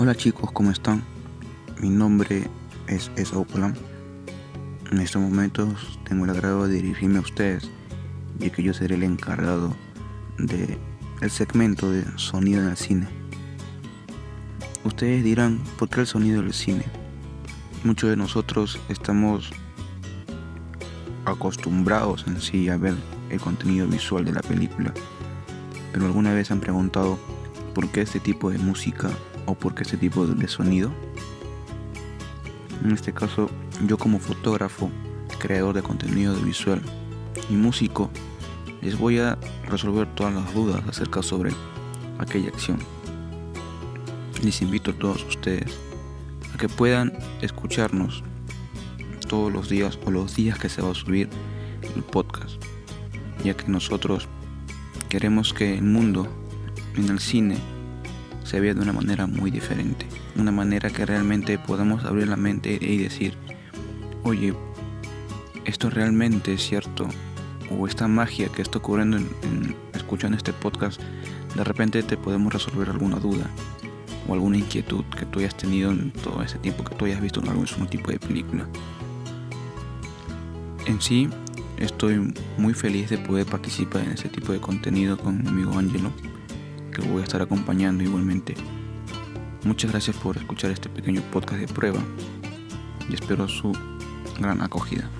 Hola chicos, ¿cómo están? Mi nombre es Esaupolam. En estos momentos tengo el agrado de dirigirme a ustedes, ya que yo seré el encargado del el segmento de sonido en el cine. Ustedes dirán, ¿por qué el sonido del cine? Muchos de nosotros estamos acostumbrados en sí a ver el contenido visual de la película, pero alguna vez han preguntado por qué este tipo de música o por qué este tipo de sonido. En este caso, yo como fotógrafo, creador de contenido visual y músico, les voy a resolver todas las dudas acerca sobre aquella acción. Les invito a todos ustedes a que puedan escucharnos todos los días o los días que se va a subir el podcast, ya que nosotros queremos que el mundo en el cine se vea de una manera muy diferente, una manera que realmente podamos abrir la mente y decir, oye, esto realmente es cierto, o esta magia que está ocurriendo en, escuchando este podcast, de repente te podemos resolver alguna duda o alguna inquietud que tú hayas tenido en todo ese tiempo que tú hayas visto en algún tipo de película. En sí, estoy muy feliz de poder participar en ese tipo de contenido con mi amigo Angelo, voy a estar acompañando igualmente. Muchas gracias por escuchar este pequeño podcast de prueba y espero su gran acogida.